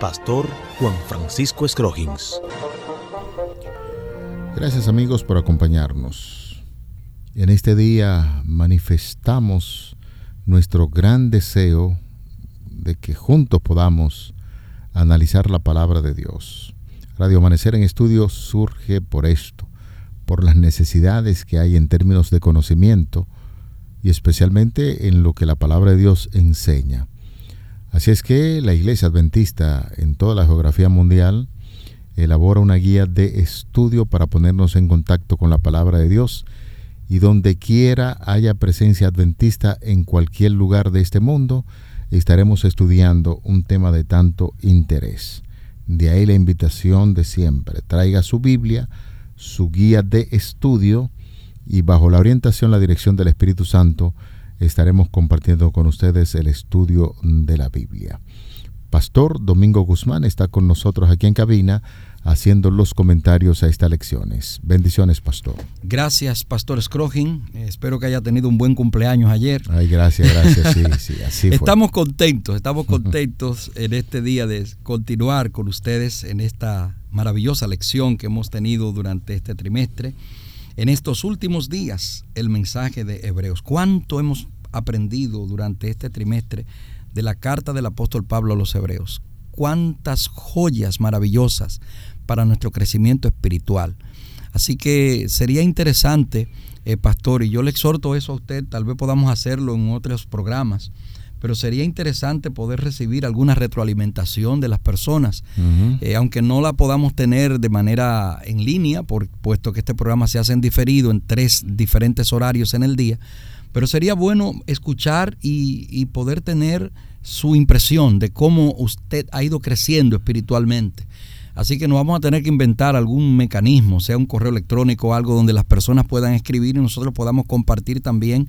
Pastor Juan Francisco Scroggins. Gracias amigos por acompañarnos. En este día manifestamos nuestro gran deseo de que juntos podamos analizar la palabra de Dios. Radio Amanecer en Estudio surge por esto, por las necesidades que hay en términos de conocimiento y especialmente en lo que la palabra de Dios enseña. Así es que la Iglesia Adventista en toda la geografía mundial elabora una guía de estudio para ponernos en contacto con la palabra de Dios y donde quiera haya presencia adventista en cualquier lugar de este mundo, estaremos estudiando un tema de tanto interés. De ahí la invitación de siempre. Traiga su Biblia, su guía de estudio y bajo la orientación, la dirección del Espíritu Santo, estaremos compartiendo con ustedes el estudio de la Biblia. Pastor Domingo Guzmán está con nosotros aquí en cabina haciendo los comentarios a estas lecciones. Bendiciones, pastor. Gracias, pastor Scrogin. Espero que haya tenido un buen cumpleaños ayer. Ay, gracias, gracias. Sí, sí, así fue. Estamos contentos, estamos contentos en este día de continuar con ustedes en esta maravillosa lección que hemos tenido durante este trimestre. En estos últimos días, el mensaje de Hebreos. ¿Cuánto hemos aprendido durante este trimestre de la carta del apóstol Pablo a los Hebreos? cuántas joyas maravillosas para nuestro crecimiento espiritual. Así que sería interesante, eh, pastor, y yo le exhorto eso a usted, tal vez podamos hacerlo en otros programas, pero sería interesante poder recibir alguna retroalimentación de las personas, eh, aunque no la podamos tener de manera en línea, por, puesto que este programa se hace en diferido en tres diferentes horarios en el día, pero sería bueno escuchar y poder tener su impresión de cómo usted ha ido creciendo espiritualmente. Así que nos vamos a tener que inventar algún mecanismo, sea un correo electrónico o algo donde las personas puedan escribir y nosotros podamos compartir también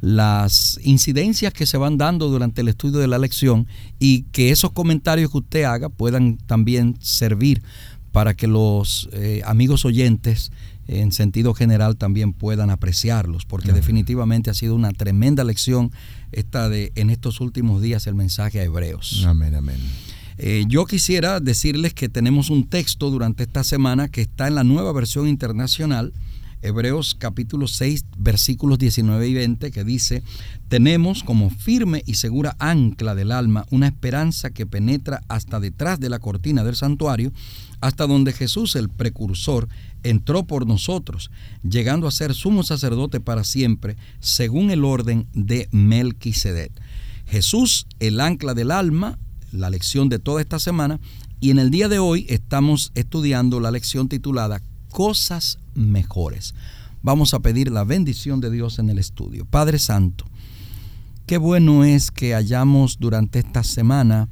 las incidencias que se van dando durante el estudio de la lección y que esos comentarios que usted haga puedan también servir para que los eh, amigos oyentes en sentido general también puedan apreciarlos, porque definitivamente ha sido una tremenda lección esta de en estos últimos días el mensaje a Hebreos. Amén, amén. Eh, yo quisiera decirles que tenemos un texto durante esta semana que está en la nueva versión internacional, Hebreos capítulo 6 versículos 19 y 20, que dice, tenemos como firme y segura ancla del alma una esperanza que penetra hasta detrás de la cortina del santuario, hasta donde Jesús el precursor entró por nosotros, llegando a ser sumo sacerdote para siempre, según el orden de Melquisedec. Jesús, el ancla del alma, la lección de toda esta semana, y en el día de hoy estamos estudiando la lección titulada Cosas mejores. Vamos a pedir la bendición de Dios en el estudio. Padre Santo, qué bueno es que hayamos durante esta semana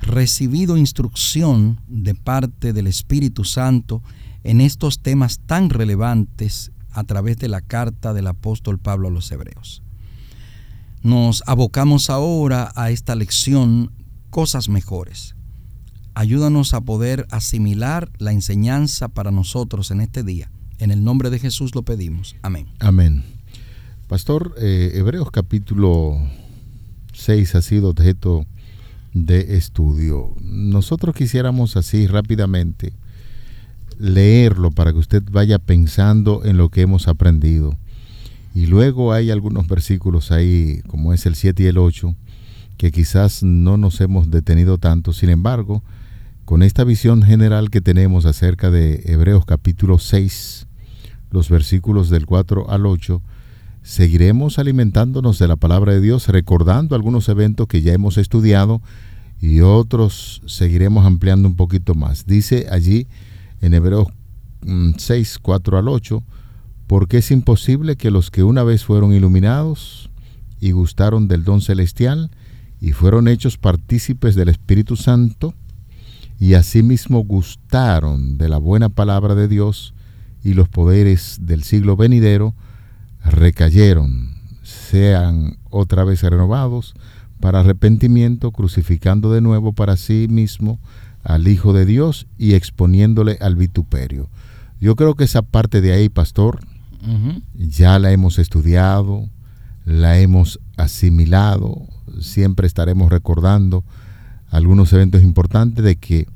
recibido instrucción de parte del Espíritu Santo en estos temas tan relevantes a través de la carta del apóstol Pablo a los Hebreos. Nos abocamos ahora a esta lección cosas mejores. Ayúdanos a poder asimilar la enseñanza para nosotros en este día. En el nombre de Jesús lo pedimos. Amén. Amén. Pastor, eh, Hebreos capítulo 6 ha sido objeto de estudio. Nosotros quisiéramos así rápidamente leerlo para que usted vaya pensando en lo que hemos aprendido. Y luego hay algunos versículos ahí, como es el 7 y el 8, que quizás no nos hemos detenido tanto. Sin embargo, con esta visión general que tenemos acerca de Hebreos capítulo 6, los versículos del 4 al 8, seguiremos alimentándonos de la palabra de Dios, recordando algunos eventos que ya hemos estudiado y otros seguiremos ampliando un poquito más. Dice allí en Hebreos 6, mm, 4 al 8, porque es imposible que los que una vez fueron iluminados y gustaron del don celestial y fueron hechos partícipes del Espíritu Santo, y asimismo gustaron de la buena palabra de Dios y los poderes del siglo venidero, recayeron, sean otra vez renovados para arrepentimiento, crucificando de nuevo para sí mismo al Hijo de Dios y exponiéndole al vituperio. Yo creo que esa parte de ahí, pastor, ya la hemos estudiado, la hemos asimilado, siempre estaremos recordando algunos eventos importantes de que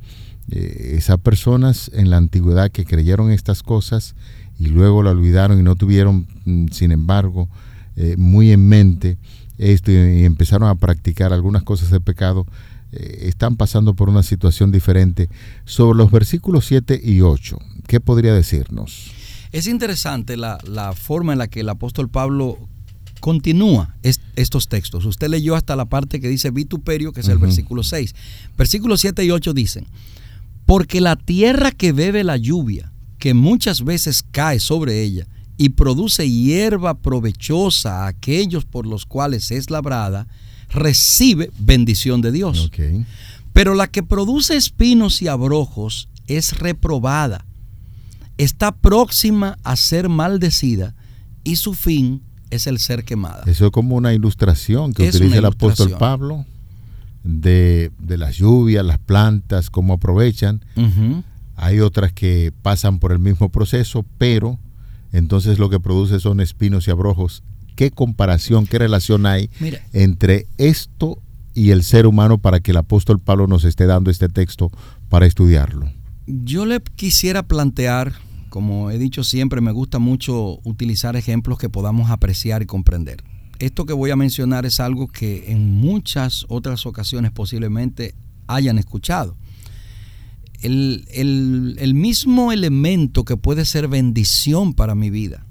eh, esas personas en la antigüedad que creyeron estas cosas y luego la olvidaron y no tuvieron, mm, sin embargo, eh, muy en mente esto y, empezaron a practicar algunas cosas de pecado, eh, están pasando por una situación diferente. Sobre los versículos 7 y 8, ¿qué podría decirnos? Es interesante la, forma en la que el apóstol Pablo continúa estos textos. Usted leyó hasta la parte que dice vituperio, que es el versículo 6. Versículos 7 y 8 dicen, porque la tierra que bebe la lluvia, que muchas veces cae sobre ella, y produce hierba provechosa a aquellos por los cuales es labrada, recibe bendición de Dios. Pero la que produce espinos y abrojos es reprobada, está próxima a ser maldecida y su fin es el ser quemada. Eso es como una ilustración que utiliza el apóstol Pablo de, las lluvias, las plantas, cómo aprovechan. Hay otras que pasan por el mismo proceso, pero entonces lo que produce son espinos y abrojos. ¿Qué comparación, qué relación hay entre esto y el ser humano para que el apóstol Pablo nos esté dando este texto para estudiarlo? Yo le quisiera plantear, como he dicho siempre, me gusta mucho utilizar ejemplos que podamos apreciar y comprender. Esto que voy a mencionar es algo que en muchas otras ocasiones posiblemente hayan escuchado el, mismo elemento que puede ser bendición para mi vida,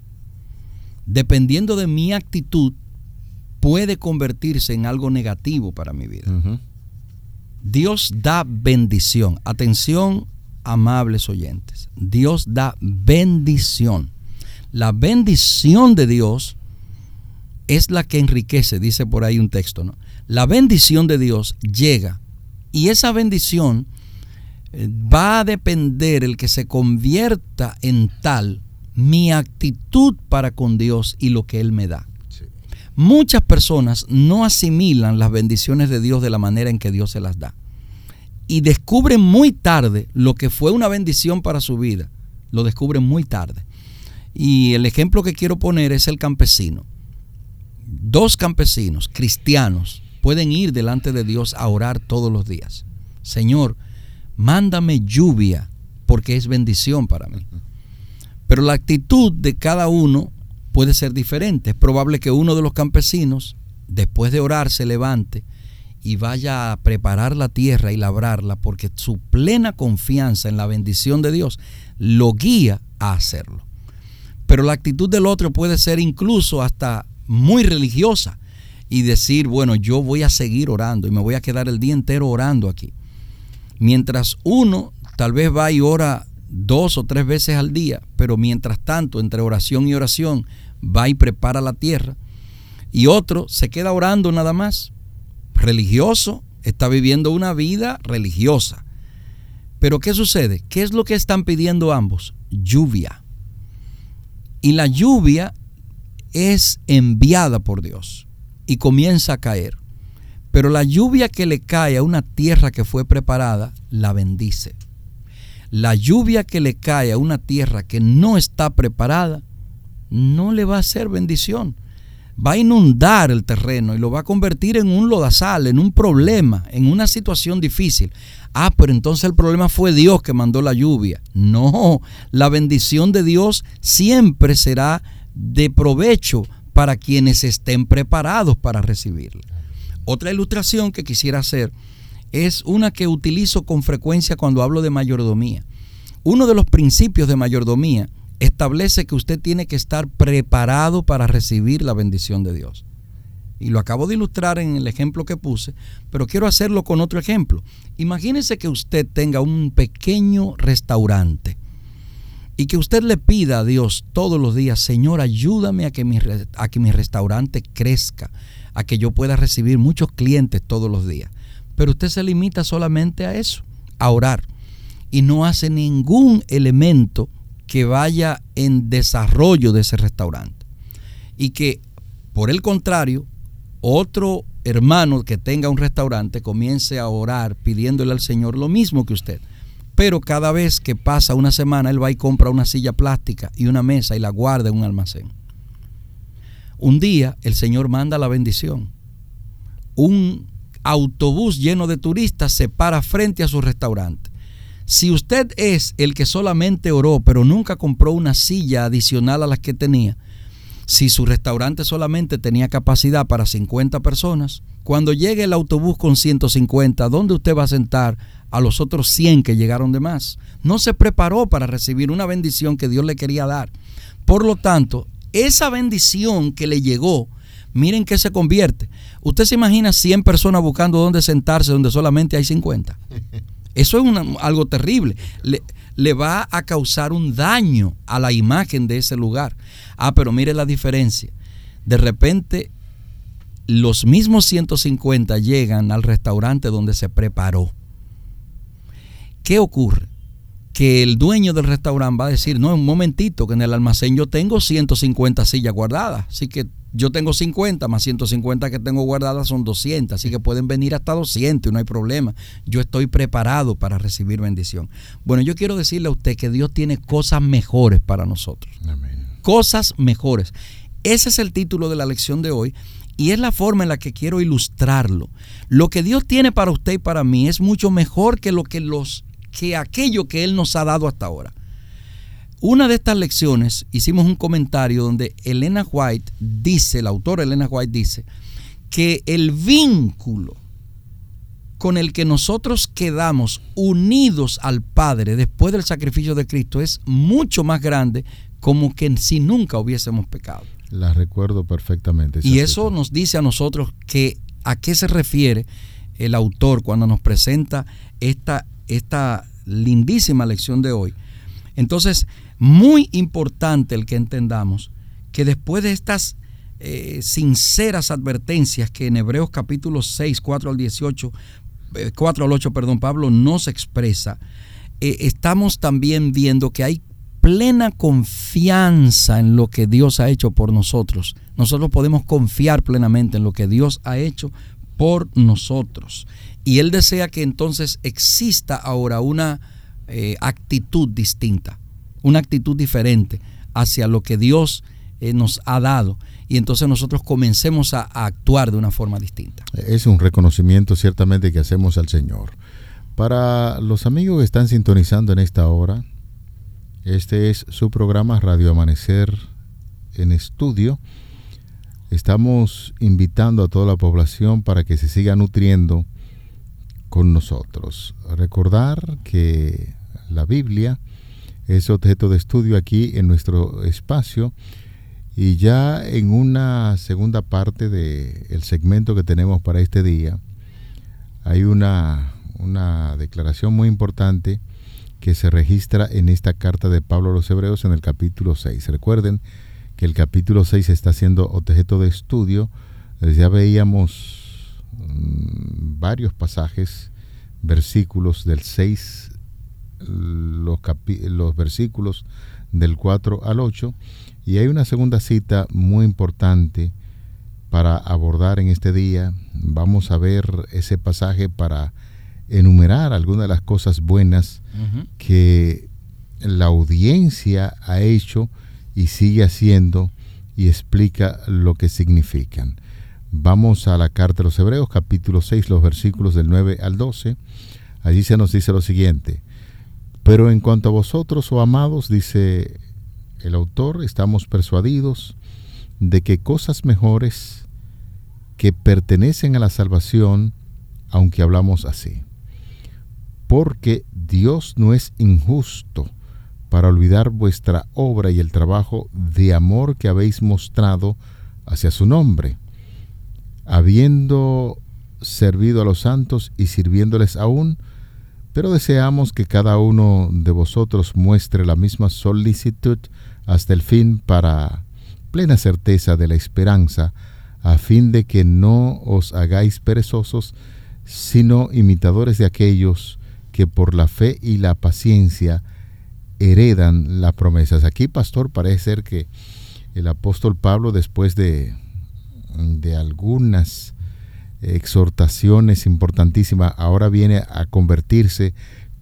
dependiendo de mi actitud, puede convertirse en algo negativo para mi vida. Dios da bendición. Atención, amables oyentes. Dios da bendición. La bendición de Dios es la que enriquece, dice por ahí un texto, ¿no? La bendición de Dios llega y esa bendición va a depender el que se convierta en tal mi actitud para con Dios y lo que Él me da. Muchas personas no asimilan las bendiciones de Dios de la manera en que Dios se las da. Y descubren muy tarde lo que fue una bendición para su vida. Lo descubren muy tarde. Y el ejemplo que quiero poner es el campesino. Dos campesinos cristianos pueden ir delante de Dios a orar todos los días. Señor, mándame lluvia, porque es bendición para mí. Pero la actitud de cada uno puede ser diferente. Es probable que uno de los campesinos, después de orar, se levante y vaya a preparar la tierra y labrarla, porque su plena confianza en la bendición de Dios lo guía a hacerlo. Pero la actitud del otro puede ser incluso hasta muy religiosa y decir, bueno, yo voy a seguir orando y me voy a quedar el día entero orando aquí. Mientras uno tal vez va y ora dos o tres veces al día, pero mientras tanto, entre oración y oración, va y prepara la tierra. Y otro se queda orando nada más. Religioso, está viviendo una vida religiosa. Pero ¿qué sucede? ¿Qué es lo que están pidiendo ambos? Lluvia. Y la lluvia es enviada por Dios y comienza a caer. Pero la lluvia que le cae a una tierra que fue preparada, la bendice. La lluvia que le cae a una tierra que no está preparada, no le va a hacer bendición. Va a inundar el terreno y lo va a convertir en un lodazal, en un problema, en una situación difícil. Ah, pero entonces el problema fue Dios que mandó la lluvia. No, la bendición de Dios siempre será de provecho para quienes estén preparados para recibirla. Otra ilustración que quisiera hacer es una que utilizo con frecuencia cuando hablo de mayordomía. Uno de los principios de mayordomía establece que usted tiene que estar preparado para recibir la bendición de Dios. Y lo acabo de ilustrar en el ejemplo que puse, pero quiero hacerlo con otro ejemplo. Imagínese que usted tenga un pequeño restaurante y que usted le pida a Dios todos los días, Señor, ayúdame a que mi, a que mi restaurante crezca, a que yo pueda recibir muchos clientes todos los días. Pero usted se limita solamente a eso, a orar. y no hace ningún elemento que vaya en desarrollo de ese restaurante. Y que, por el contrario, otro hermano que tenga un restaurante comience a orar pidiéndole al Señor lo mismo que usted. Pero cada vez que pasa una semana, él va y compra una silla plástica y una mesa y la guarda en un almacén. Un día el Señor manda la bendición. Un autobús lleno de turistas se para frente a su restaurante. Si usted es el que solamente oró, pero nunca compró una silla adicional a las que tenía, si su restaurante solamente tenía capacidad para 50 personas, cuando llegue el autobús con 150, ¿dónde usted va a sentar a los otros 100 que llegaron de más? No se preparó para recibir una bendición que Dios le quería dar. Por lo tanto, esa bendición que le llegó, miren que se convierte. Usted se imagina 100 personas buscando dónde sentarse donde solamente hay 50. Eso es algo terrible. Le, le va a causar un daño a la imagen de ese lugar. Ah, pero mire la diferencia. De repente, los mismos 150 llegan al restaurante donde se preparó. ¿Qué ocurre? Que el dueño del restaurante va a decir, no, un momentito, que en el almacén yo tengo 150 sillas guardadas, así que yo tengo 50, más 150 que tengo guardadas son 200, así que pueden venir hasta 200 y no hay problema. Yo estoy preparado para recibir bendición. Bueno, yo quiero decirle a usted que Dios tiene cosas mejores para nosotros. Cosas mejores. Ese es el título de la lección de hoy y es la forma en la que quiero ilustrarlo. Lo que Dios tiene para usted y para mí es mucho mejor que lo que los que aquello que él nos ha dado hasta ahora. Una de estas lecciones hicimos un comentario donde Elena White dice, la autora Elena White dice, que el vínculo con el que nosotros quedamos unidos al Padre después del sacrificio de Cristo es mucho más grande como que si nunca hubiésemos pecado. La recuerdo perfectamente. Y eso nos dice a nosotros que a qué se refiere el autor cuando nos presenta esta, esta lindísima lección de hoy. Entonces, muy importante el que entendamos que después de estas eh, sinceras advertencias que en Hebreos capítulo 6, 4 al 18, 4 eh, al 8, perdón, Pablo nos expresa, eh, estamos también viendo que hay plena confianza en lo que Dios ha hecho por nosotros. Nosotros podemos confiar plenamente en lo que Dios ha hecho por nosotros. Y Él desea que entonces exista ahora una actitud distinta una actitud diferente hacia lo que Dios eh, nos ha dado y entonces nosotros comencemos a, actuar de una forma distinta. Es un reconocimiento ciertamente que hacemos al Señor. Para los amigos que están sintonizando en esta hora, este es su programa Radio Amanecer en estudio. Estamos invitando a toda la población para que se siga nutriendo con nosotros. Recordar que la Biblia es objeto de estudio aquí en nuestro espacio. Y ya en una segunda parte del segmento que tenemos para este día, hay una, una declaración muy importante que se registra en esta carta de Pablo a los Hebreos en el capítulo 6. Recuerden que el capítulo 6 está siendo objeto de estudio. Ya veíamos varios pasajes, versículos del 6 los, los versículos del 4 al 8 y hay una segunda cita muy importante para abordar en este día. Vamos a ver ese pasaje para enumerar algunas de las cosas buenas que la audiencia ha hecho y sigue haciendo y explica lo que significan. Vamos a la carta de los Hebreos, capítulo 6, los versículos del 9 al 12. Allí se nos dice lo siguiente. Pero en cuanto a vosotros, oh amados, dice el autor, estamos persuadidos de que cosas mejores que pertenecen a la salvación, aunque hablamos así. Porque Dios no es injusto para olvidar vuestra obra y el trabajo de amor que habéis mostrado hacia su nombre, habiendo servido a los santos y sirviéndoles aún, pero deseamos que cada uno de vosotros muestre la misma solicitud hasta el fin para plena certeza de la esperanza, a fin de que no os hagáis perezosos, sino imitadores de aquellos que por la fe y la paciencia heredan las promesas. Aquí, pastor, parece ser que el apóstol Pablo, después de, de algunas exhortaciones importantísimas, ahora viene a convertirse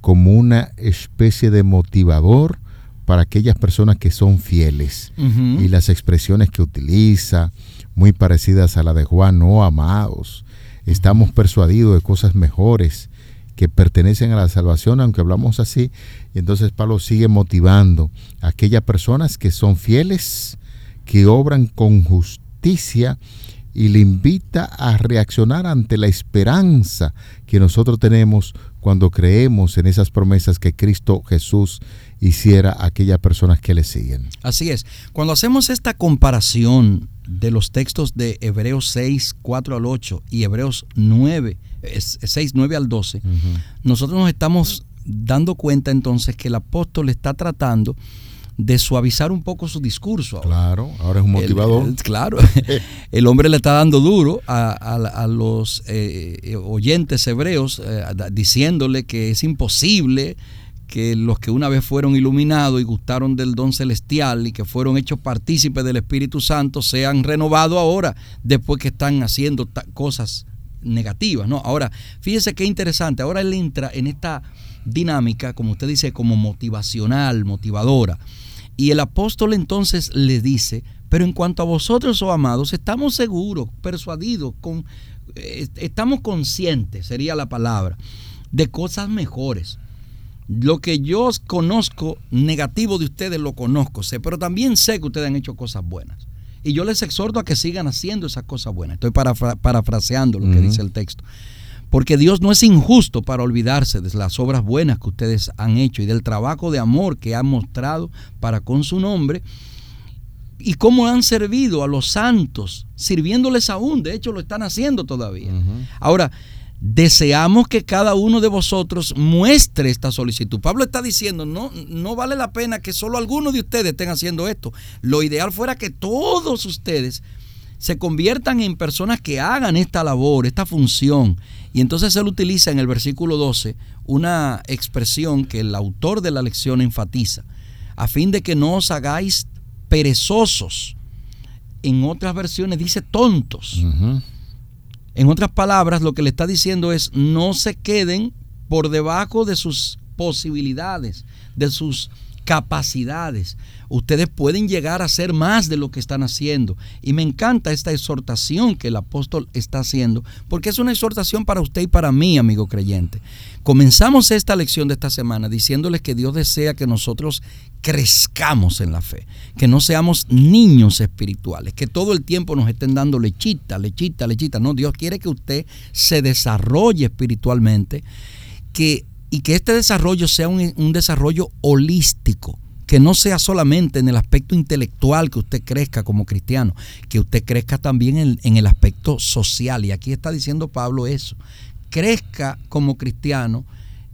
como una especie de motivador para aquellas personas que son fieles. Y las expresiones que utiliza, muy parecidas a la de Juan, no amados, estamos persuadidos de cosas mejores que pertenecen a la salvación, aunque hablamos así. Y entonces Pablo sigue motivando a aquellas personas que son fieles, que obran con justicia y le invita a reaccionar ante la esperanza que nosotros tenemos cuando creemos en esas promesas que Cristo Jesús hiciera a aquellas personas que le siguen. Así es. Cuando hacemos esta comparación de los textos de Hebreos 6, 4 al 8 y Hebreos 9, 6, 9 al 12, nosotros nos estamos dando cuenta entonces que el apóstol está tratando de suavizar un poco su discurso. Claro, ahora es un motivador. claro, el hombre le está dando duro a, los eh, oyentes hebreos eh, diciéndole que es imposible que los que una vez fueron iluminados y gustaron del don celestial y que fueron hechos partícipes del Espíritu Santo sean renovados ahora después que están haciendo cosas negativas, ¿no? Ahora, fíjese qué interesante, ahora él entra en esta dinámica, como usted dice, como motivacional, motivadora. Y el apóstol entonces le dice, pero en cuanto a vosotros, oh amados, estamos seguros, persuadidos, con, eh, estamos conscientes, sería la palabra, de cosas mejores. Lo que yo conozco negativo de ustedes lo conozco, sé, pero también sé que ustedes han hecho cosas buenas. Y yo les exhorto a que sigan haciendo esas cosas buenas. Estoy parafraseando lo que dice el texto. Porque Dios no es injusto para olvidarse de las obras buenas que ustedes han hecho y del trabajo de amor que han mostrado para con su nombre y cómo han servido a los santos, sirviéndoles aún, de hecho lo están haciendo todavía. Ahora, deseamos que cada uno de vosotros muestre esta solicitud. Pablo está diciendo, no, no vale la pena que solo algunos de ustedes estén haciendo esto. Lo ideal fuera que todos ustedes se conviertan en personas que hagan esta labor, esta función. Y entonces él utiliza en el versículo 12 una expresión que el autor de la lección enfatiza, a fin de que no os hagáis perezosos. En otras versiones dice tontos. En otras palabras, lo que le está diciendo es no se queden por debajo de sus posibilidades, de sus capacidades. Ustedes pueden llegar a ser más de lo que están haciendo. Y me encanta esta exhortación que el apóstol está haciendo, porque es una exhortación para usted y para mí, amigo creyente. Comenzamos esta lección de esta semana diciéndoles que Dios desea que nosotros crezcamos en la fe, que no seamos niños espirituales, que todo el tiempo nos estén dando lechita, lechita, lechita. No, Dios quiere que usted se desarrolle espiritualmente, que y que este desarrollo sea un, desarrollo holístico, que no sea solamente en el aspecto intelectual que usted crezca como cristiano, que usted crezca también en, el aspecto social. Y aquí está diciendo Pablo eso, crezca como cristiano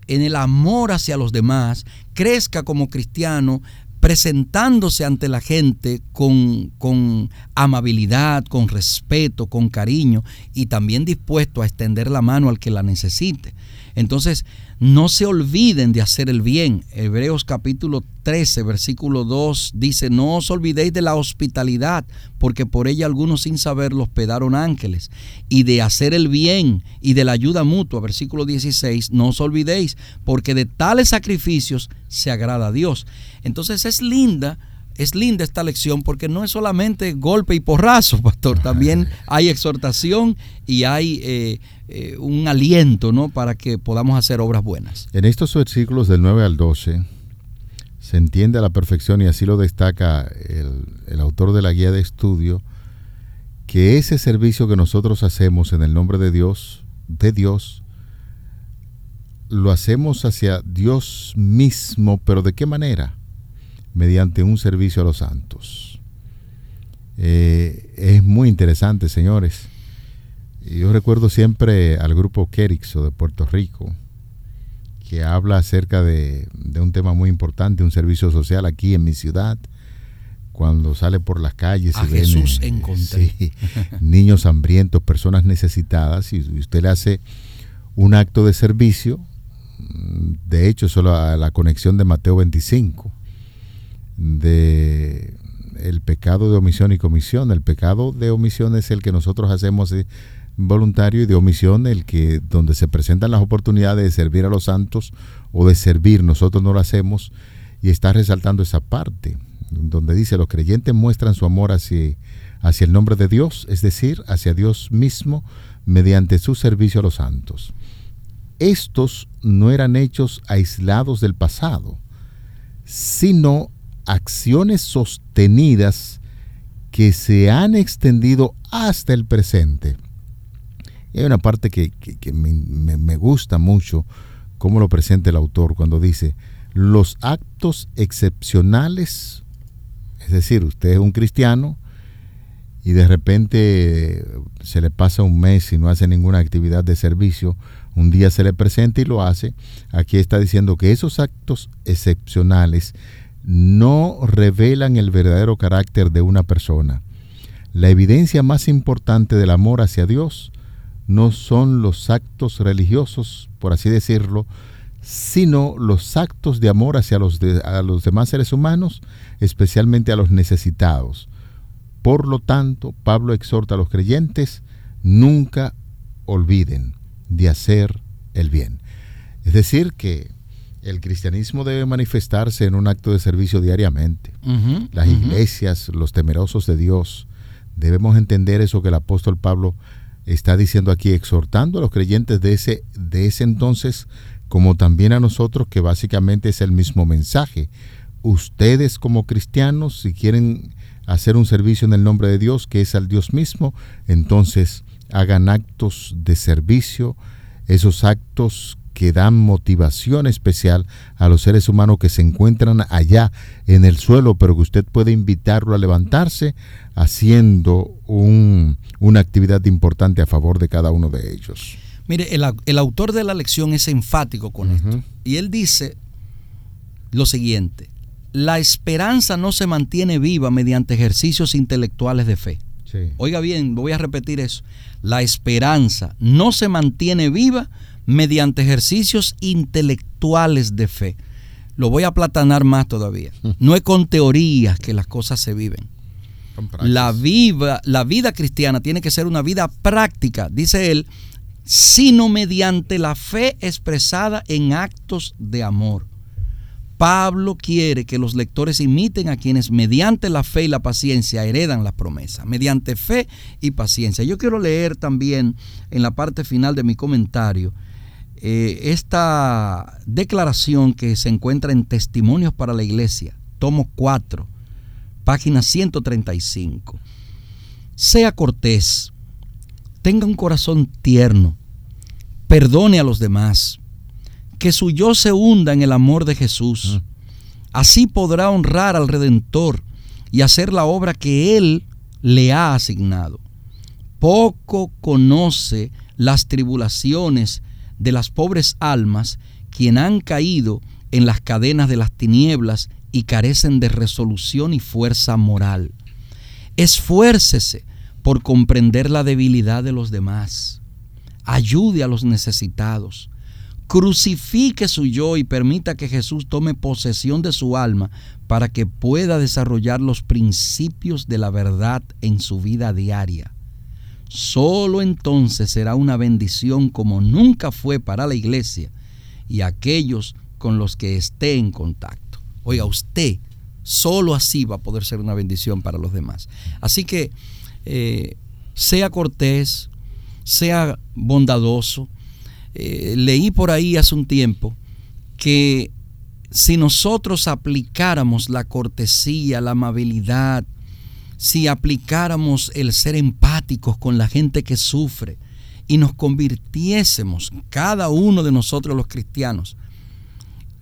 en el amor hacia los demás, crezca como cristiano presentándose ante la gente con, con, amabilidad, con respeto, con cariño y también dispuesto a extender la mano al que la necesite. Entonces, no se olviden de hacer el bien. Hebreos capítulo 13, versículo 2 dice, no os olvidéis de la hospitalidad, porque por ella algunos sin saberlo hospedaron ángeles. Y de hacer el bien y de la ayuda mutua, versículo 16, no os olvidéis, porque de tales sacrificios se agrada a Dios. Entonces es linda es linda esta lección porque no es solamente golpe y porrazo, pastor, también hay exhortación y hay eh, eh, un aliento ¿no? para que podamos hacer obras buenas. En estos versículos del 9 al 12 se entiende a la perfección y así lo destaca el, el autor de la guía de estudio, que ese servicio que nosotros hacemos en el nombre de Dios, de Dios, lo hacemos hacia Dios mismo, pero ¿de qué manera? Mediante un servicio a los santos. Eh, es muy interesante, señores. Yo recuerdo siempre al grupo Kerixo de Puerto Rico, que habla acerca de, un tema muy importante, un servicio social aquí en mi ciudad, cuando sale por las calles y Jesús ven, niños hambrientos, personas necesitadas, y usted le hace un acto de servicio, de hecho, solo a la conexión de Mateo 25, de el pecado de omisión y comisión. El pecado de omisión es el que nosotros hacemos voluntario y de omisión el que donde se presentan las oportunidades de servir a los santos o de servir, nosotros no lo hacemos y está resaltando esa parte donde dice los creyentes muestran su amor hacia, hacia el nombre de Dios, es decir, hacia Dios mismo mediante su servicio a los santos. Estos no eran hechos aislados del pasado, sino acciones sostenidas que se han extendido hasta el presente. hay una parte que, me, me, gusta mucho, cómo lo presenta el autor cuando dice, los actos excepcionales, es decir, usted es un cristiano y de repente se le pasa un mes y no hace ninguna actividad de servicio, un día se le presenta y lo hace, aquí está diciendo que esos actos excepcionales no revelan el verdadero carácter de una persona. La evidencia más importante del amor hacia Dios no son los actos religiosos, por así decirlo, sino los actos de amor hacia los, demás seres humanos, especialmente a los necesitados. Por lo tanto, Pablo exhorta a los creyentes, nunca olviden de hacer el bien. Es decir, que el cristianismo debe manifestarse en un acto de servicio diariamente. Las iglesias, los temerosos de Dios, debemos entender eso que el apóstol Pablo está diciendo aquí, exhortando a los creyentes de ese, de ese entonces, como también a nosotros, que básicamente es el mismo mensaje. Ustedes como cristianos, si quieren hacer un servicio en el nombre de Dios, que es al Dios mismo, entonces hagan actos de servicio, esos actos que dan motivación especial a los seres humanos que se encuentran allá en el suelo, pero que usted puede invitarlo a levantarse haciendo una actividad importante a favor de cada uno de ellos. Mire, el, autor de la lección es enfático con esto. Y él dice lo siguiente, la esperanza no se mantiene viva mediante ejercicios intelectuales de fe. Oiga bien, voy a repetir eso. La esperanza no se mantiene viva mediante ejercicios intelectuales de fe. Lo voy a platanar más todavía. Mm. No es con teorías que las cosas se viven. La, viva, la vida cristiana tiene que ser una vida práctica, dice él, sino mediante la fe expresada en actos de amor. Pablo quiere que los lectores imiten a quienes mediante la fe y la paciencia heredan la promesa, mediante fe y paciencia. Yo quiero leer también en la parte final de mi comentario eh, esta declaración que se encuentra en Testimonios para la Iglesia, tomo 4, página 135. Sea cortés, tenga un corazón tierno, perdone a los demás, que su yo se hunda en el amor de Jesús. Así podrá honrar al Redentor y hacer la obra que Él le ha asignado. Poco conoce las tribulaciones de las pobres almas, quien han caído en las cadenas de las tinieblas y carecen de resolución y fuerza moral. Esfuércese por comprender la debilidad de los demás. Ayude a los necesitados. Crucifique su yo y permita que Jesús tome posesión de su alma para que pueda desarrollar los principios de la verdad en su vida diaria. Solo entonces será una bendición como nunca fue para la iglesia y aquellos con los que esté en contacto. Oiga, usted solo así va a poder ser una bendición para los demás. Así que eh, sea cortés, sea bondadoso. Eh, leí por ahí hace un tiempo que si nosotros aplicáramos la cortesía, la amabilidad, si aplicáramos el ser empáticos con la gente que sufre y nos convirtiésemos, cada uno de nosotros los cristianos,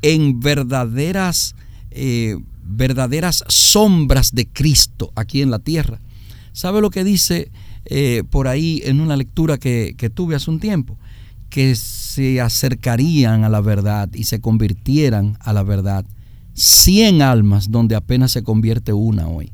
en verdaderas, eh, verdaderas sombras de Cristo aquí en la tierra. ¿Sabe lo que dice eh, por ahí en una lectura que, que tuve hace un tiempo? Que se acercarían a la verdad y se convirtieran a la verdad. Cien almas donde apenas se convierte una hoy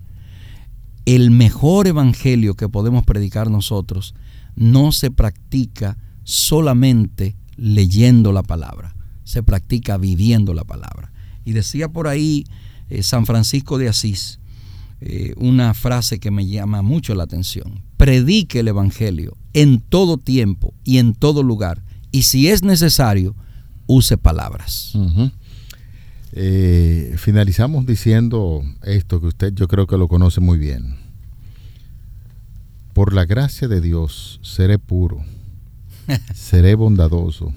el mejor evangelio que podemos predicar nosotros no se practica solamente leyendo la palabra, se practica viviendo la palabra. Y decía por ahí eh, San Francisco de Asís eh, una frase que me llama mucho la atención. Predique el Evangelio en todo tiempo y en todo lugar. Y si es necesario, use palabras. Eh, finalizamos diciendo esto que usted yo creo que lo conoce muy bien. Por la gracia de Dios seré puro, seré bondadoso,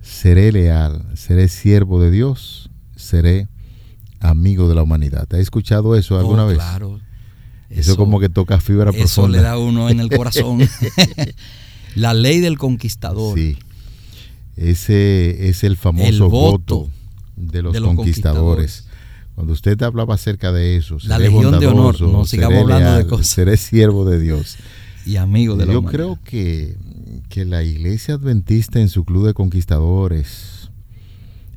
seré leal, seré siervo de Dios, seré amigo de la humanidad. ¿Has escuchado eso alguna oh, vez? Claro. Eso, como que toca fibra profunda. Eso le da uno en el corazón. la ley del conquistador. Sí. Ese es el famoso voto, de los, conquistadores. Cuando usted hablaba acerca de eso, la legión de honor, no sigamos hablando de cosas. Seré siervo de Dios. Y amigo de Yo creo que, que la iglesia adventista en su club de conquistadores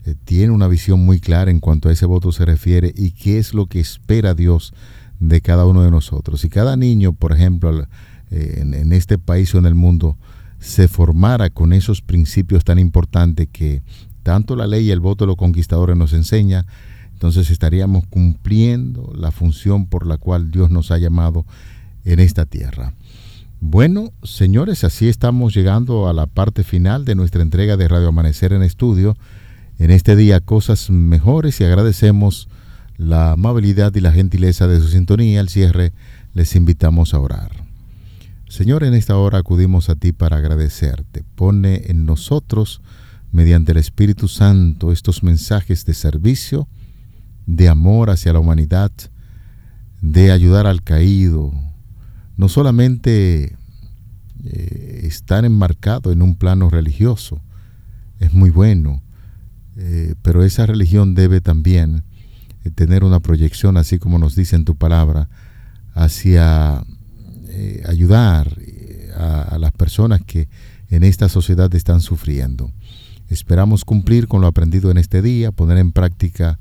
eh, tiene una visión muy clara en cuanto a ese voto se refiere y qué es lo que espera Dios de cada uno de nosotros. Si cada niño, por ejemplo, eh, en, en este país o en el mundo, se formara con esos principios tan importantes que tanto la ley y el voto de los conquistadores nos enseña, entonces estaríamos cumpliendo la función por la cual Dios nos ha llamado en esta tierra. Bueno, señores, así estamos llegando a la parte final de nuestra entrega de Radio Amanecer en Estudio. En este día cosas mejores y agradecemos la amabilidad y la gentileza de su sintonía. Al cierre les invitamos a orar. Señor, en esta hora acudimos a ti para agradecerte. Pone en nosotros, mediante el Espíritu Santo, estos mensajes de servicio, de amor hacia la humanidad, de ayudar al caído. No solamente eh, estar enmarcado en un plano religioso, es muy bueno, eh, pero esa religión debe también eh, tener una proyección, así como nos dice en tu palabra, hacia eh, ayudar a, las personas que en esta sociedad están sufriendo. Esperamos cumplir con lo aprendido en este día, poner en práctica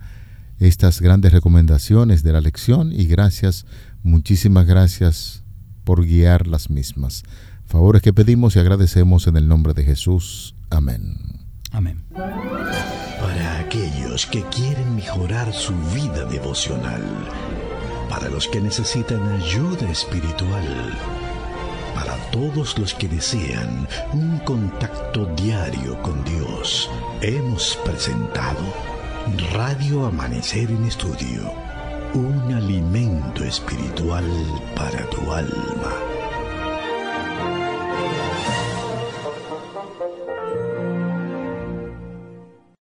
estas grandes recomendaciones de la lección y gracias, muchísimas gracias por guiar las mismas. Favores que pedimos y agradecemos en el nombre de Jesús. Amén. Amén. Para aquellos que quieren mejorar su vida devocional, para los que necesitan ayuda espiritual, para todos los que desean un contacto diario con Dios, hemos presentado Radio Amanecer en Estudio, un alimento espiritual para tu alma.